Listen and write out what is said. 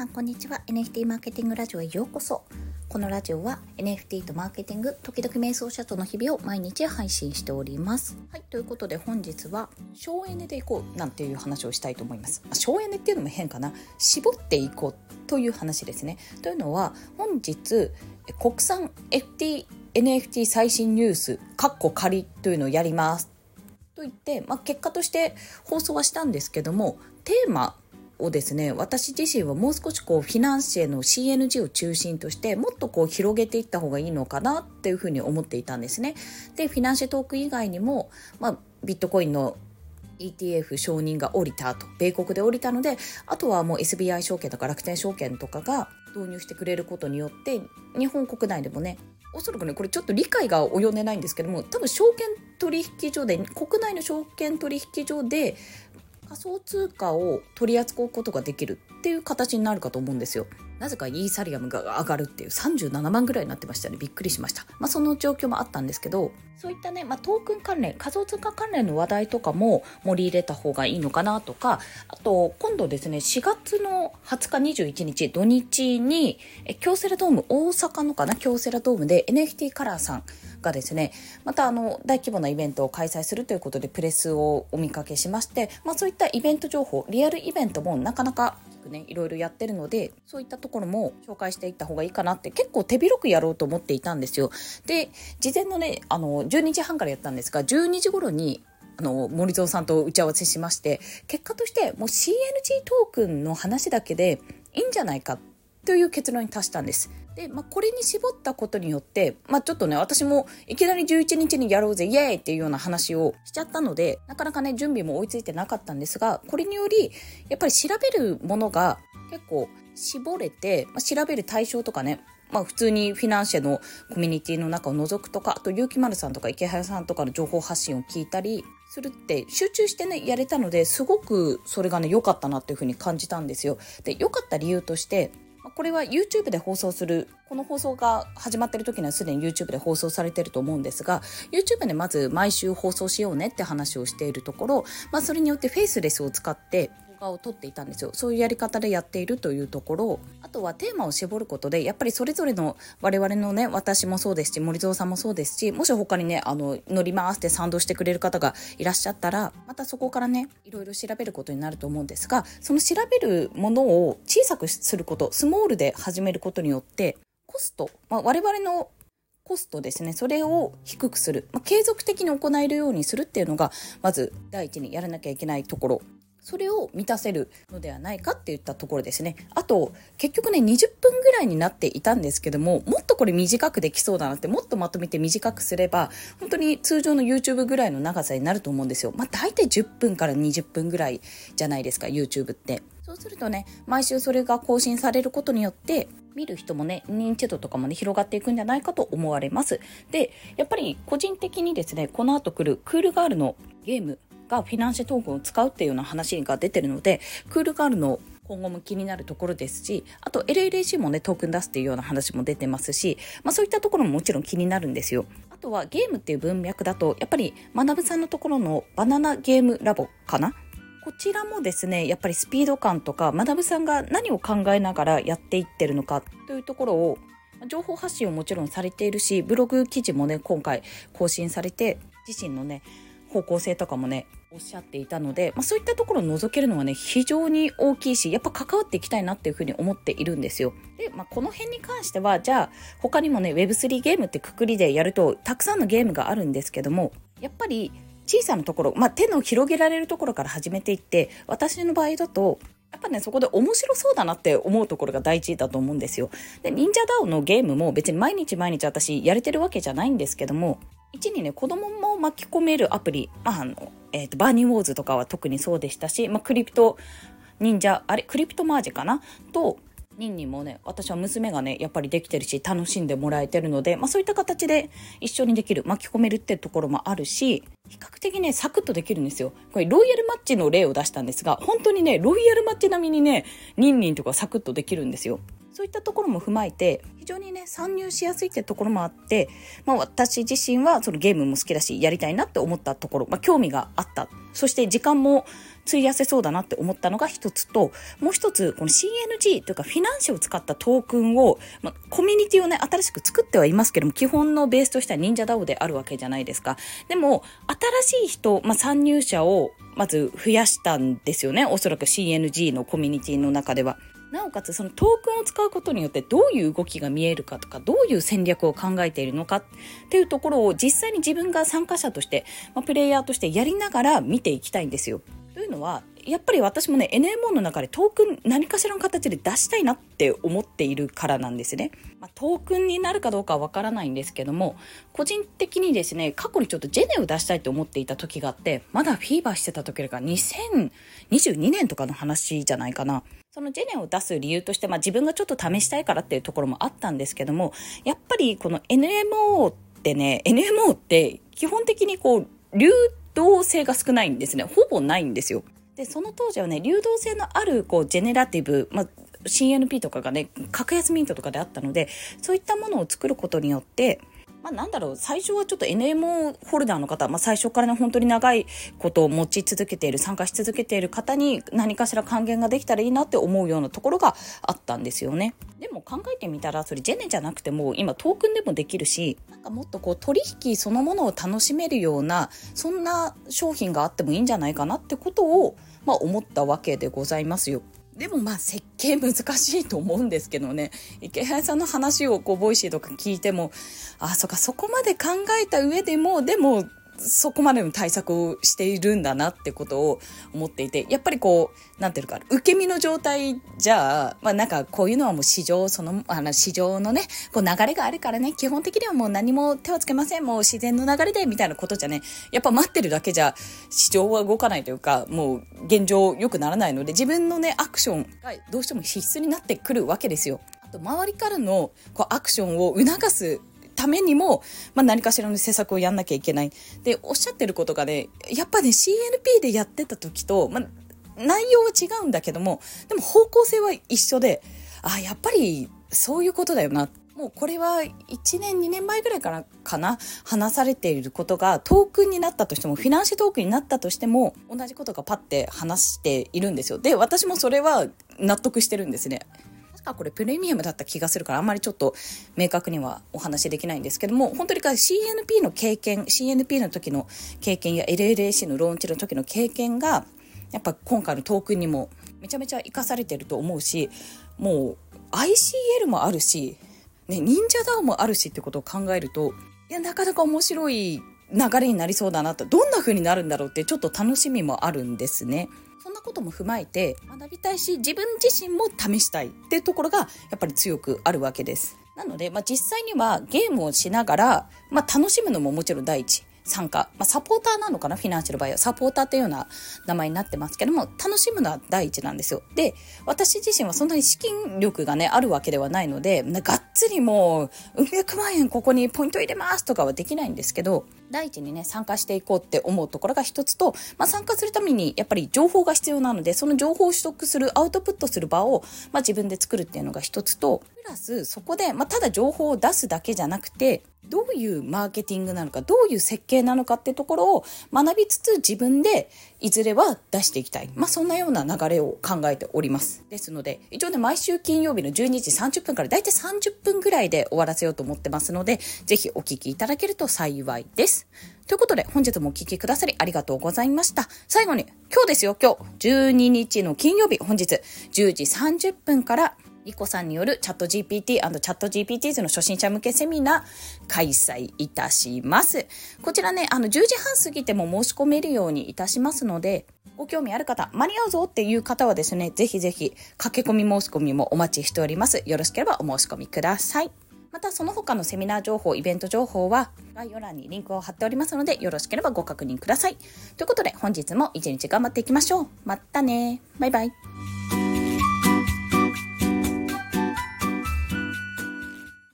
さんこんにちは。NFT マーケティングラジオへようこそ。このラジオは NFT とマーケティング時々瞑想者との日々を毎日配信しております。はいということで本日は省エネでいこうなんていう話をしたいと思います。省エネっていうのも変かな。絞っていこうという話ですね。というのは本日国産 FT NFT 最新ニュースカッコ仮というのをやります。と言って、まあ、結果として放送はしたんですけどもテーマをですね私自身はもう少しこうフィナンシェの CNG を中心としてもっとこう広げていった方がいいのかなっていうふうに思っていたんですね。でフィナンシェトーク以外にも、まあ、ビットコインの ETF 承認が降りたと米国で降りたのであとはもう SBI 証券とか楽天証券とかが導入してくれることによって日本国内でもねおそらくねこれちょっと理解が及んでないんですけども多分証券取引所で国内の証券取引所で仮想通貨を取り扱うことができるっていう形になるかと思うんですよ。なぜかイーサリアムが上がるっていう37万ぐらいになってましたね。びっくりしました。まあその状況もあったんですけど、そういったね、まあトークン関連、仮想通貨関連の話題とかも盛り入れた方がいいのかなとか、あと今度ですね、4月の20日21日土日に、京セラドーム、大阪のかな？京セラドームで NFT カラーさんがですねまたあの大規模なイベントを開催するということでプレスをお見かけしまして、まあ、そういったイベント情報リアルイベントもなかなかね、いろいろやってるのでそういったところも紹介していった方がいいかなって結構手広くやろうと思っていたんですよ。で事前のねあの12時半からやったんですが12時頃にあの森蔵さんと打ち合わせしまして結果としてもう CNG トークンの話だけでいいんじゃないかという結論に達したんです。で、まあ、これに絞ったことによって、まあ、ちょっとね、私もいきなり11日にやろうぜ、イエーイっていうような話をしちゃったので、なかなかね、準備も追いついてなかったんですが、これにより、やっぱり調べるものが結構絞れて、まあ、調べる対象とかね、まあ普通にフィナンシェのコミュニティの中を除くとか、あと、ゆうきまるさんとか池原さんとかの情報発信を聞いたりするって集中してね、やれたので、すごくそれがね、良かったなっていうふうに感じたんですよ。で、良かった理由として、これは YouTube で放送するこの放送が始まってる時にはすでに YouTube で放送されてると思うんですが YouTube でまず毎週放送しようねって話をしているところ、まあ、それによってフェイスレスを使って画を撮っていたんですよそういうやり方でやっているというところあとはテーマを絞ることでやっぱりそれぞれの我々のね私もそうですし森蔵さんもそうですしもし他にねあの乗り回して賛同してくれる方がいらっしゃったらまたそこからねいろいろ調べることになると思うんですがその調べるものを小さくすることスモールで始めることによってコスト、まあ、我々のコストですね。それを低くする。まあ、継続的に行えるようにするっていうのが、まず第一にやらなきゃいけないところそれを満たせるのではないかっていったところですね。あと、結局ね、20分ぐらいになっていたんですけども、もっとこれ短くできそうだなって、もっとまとめて短くすれば、本当に通常の YouTube ぐらいの長さになると思うんですよ。まあ、大体10分から20分ぐらいじゃないですか、YouTube って。そうするとね、毎週それが更新されることによって、見る人もね、認知度とかもね、広がっていくんじゃないかと思われます。で、やっぱり個人的にですね、この後来るクールガールのゲームがフィナンシェトークンを使うっていうような話が出てるのでクールガールの今後も気になるところですしあと LLAC もねトークン出すっていうような話も出てますし、まあ、そういったところももちろん気になるんですよ。あとはゲームっていう文脈だとやっぱり学さんのところのバナナゲームラボかな？こちらもですねやっぱりスピード感とか学さんが何を考えながらやっていってるのかというところを情報発信をもちろんされているしブログ記事もね今回更新されて自身のね方向性とかもねおっしゃっていたので、まあ、そういったところを除けるのはね非常に大きいしやっぱ関わっていきたいなっていうふうに思っているんですよ。で、まあ、この辺に関してはじゃあ他にもね Web3 ゲームってくくりでやるとたくさんのゲームがあるんですけどもやっぱり小さなところ、まあ、手の広げられるところから始めていって私の場合だとやっぱね、そこで面白そうだなって思うところが大事だと思うんですよ。で、忍者ダオのゲームも別に毎日毎日私やれてるわけじゃないんですけども、一にね、子供も巻き込めるアプリ、あ、の、え、ー、と、バーニーウォーズとかは特にそうでしたし、まあ、クリプト忍者、あれ、クリプトマージかな？と、ニンニンもね、私は娘がね、やっぱりできてるし、楽しんでもらえてるので、まあそういった形で一緒にできる、巻き込めるってところもあるし、比較的ね、サクッとできるんですよ。これ、ロイヤルマッチの例を出したんですが、本当にね、ロイヤルマッチ並みにね、ニンニンとかサクッとできるんですよ。そういったところも踏まえて非常にね参入しやすいってところもあって、まあ、私自身はそのゲームも好きだしやりたいなって思ったところ、まあ、興味があった。そして時間も費やせそうだなって思ったのが一つともう一つこの CNG というかフィナンシェを使ったトークンを、まあ、コミュニティをね新しく作ってはいますけども基本のベースとしては忍者 DAO であるわけじゃないですか。でも新しい人、まあ、参入者をまず増やしたんですよね。おそらく CNG のコミュニティの中では。なおかつそのトークンを使うことによってどういう動きが見えるかとかどういう戦略を考えているのかっていうところを実際に自分が参加者として、まあ、プレイヤーとしてやりながら見ていきたいんですよ。というのはやっぱり私もね NMO の中でトークン何かしらの形で出したいなって思っているからなんですね。まあ、トークンになるかどうかはわからないんですけども個人的にですね過去にちょっとジェネを出したいと思っていた時があってまだフィーバーしてた時が2022年とかの話じゃないかな。そのジェネを出す理由として、まあ、自分がちょっと試したいからっていうところもあったんですけどもやっぱりこの NMO ってね NMO って基本的にこう流動性が少ないんですねほぼないんですよでその当時はね流動性のあるこうジェネラティブ、まあ、CNP とかがね格安ミントとかであったのでそういったものを作ることによってまあ、なんだろう最初はちょっと NMO ホルダーの方、まあ、最初からね本当に長いことを持ち続けている参加し続けている方に何かしら還元ができたらいいなって思うようなところがあったんですよね。でも考えてみたらそれジェネじゃなくても今トークンでもできるしなんかもっとこう取引そのものを楽しめるようなそんな商品があってもいいんじゃないかなってことを、まあ、思ったわけでございますよ。でもまあ設計難しいと思うんですけどね池原さんの話をこう Voicy とか聞いてもあそっかそこまで考えた上でもでもそこまでの対策をしているんだなってことを思っていて、やっぱりこう、なんていうか、受け身の状態じゃあ、まあなんかこういうのはもう市場、その、あの市場のね、こう流れがあるからね、基本的にはもう何も手はつけません、もう自然の流れで、みたいなことじゃね、やっぱ待ってるだけじゃ市場は動かないというか、もう現状良くならないので、自分のね、アクションがどうしても必須になってくるわけですよ。あと周りからのこうアクションを促すためにも、まあ、何かしらの施策をやんなきゃいけない。で、おっしゃってることがね、やっぱね、CNP でやってた時と、まあ、内容は違うんだけども、でも方向性は一緒で、あ、やっぱりそういうことだよな。もうこれは1年2年前ぐらいからかな話されていることがトークンになったとしてもフィナンシェトークンになったとしても同じことがパッて話しているんですよで私もそれは納得してるんですね確かこれプレミアムだった気がするからあんまりちょっと明確にはお話しできないんですけども本当に CNP の経験 CNP の時の経験や LLAC のローンチの時の経験がやっぱ今回のトークンにもめちゃめちゃ生かされてると思うしもう ICL もあるし、ね、忍者ダウンもあるしってことを考えるといやなかなか面白い流れになりそうだなとどんな風になるんだろうってちょっと楽しみもあるんですね。なことも踏まえて学びたいし自分自身も試したいっていうところがやっぱり強くあるわけです。なので、まあ、実際にはゲームをしながら、まあ、楽しむのももちろん第一。参加、まあ、サポーターなのかな？フィナンシャルバイヤーサポーターっていうような名前になってますけども楽しむのは第一なんですよ。で私自身はそんなに資金力がねあるわけではないのでがっつりもううん百万円ここにポイント入れますとかはできないんですけど第一にね参加していこうって思うところが一つと、まあ、参加するためにやっぱり情報が必要なのでその情報を取得するアウトプットする場を、まあ、自分で作るっていうのが一つとプラスそこで、まあ、ただ情報を出すだけじゃなくてどういうマーケティングなのかどういう設計なのかってところを学びつつ自分でいずれは出していきたい、まあ、そんなような流れを考えております。ですので一応ね毎週金曜日の12時30分からだいたい30分ぐらいで終わらせようと思ってますのでぜひお聞きいただけると幸いです。ということで本日もお聴きくださりありがとうございました。最後に今日ですよ今日。12日の金曜日本日10時30分からリコさんによるチャット GPT& チャット GPT の初心者向けセミナー開催いたします。こちらね、あの10時半過ぎても申し込めるようにいたしますので、ご興味ある方、間に合うぞっていう方はですね、ぜひぜひ駆け込み申し込みもお待ちしております。よろしければお申し込みください。またその他のセミナー情報、イベント情報は概要欄にリンクを貼っておりますのでよろしければご確認ください。ということで本日も一日頑張っていきましょう。またね。バイバイ。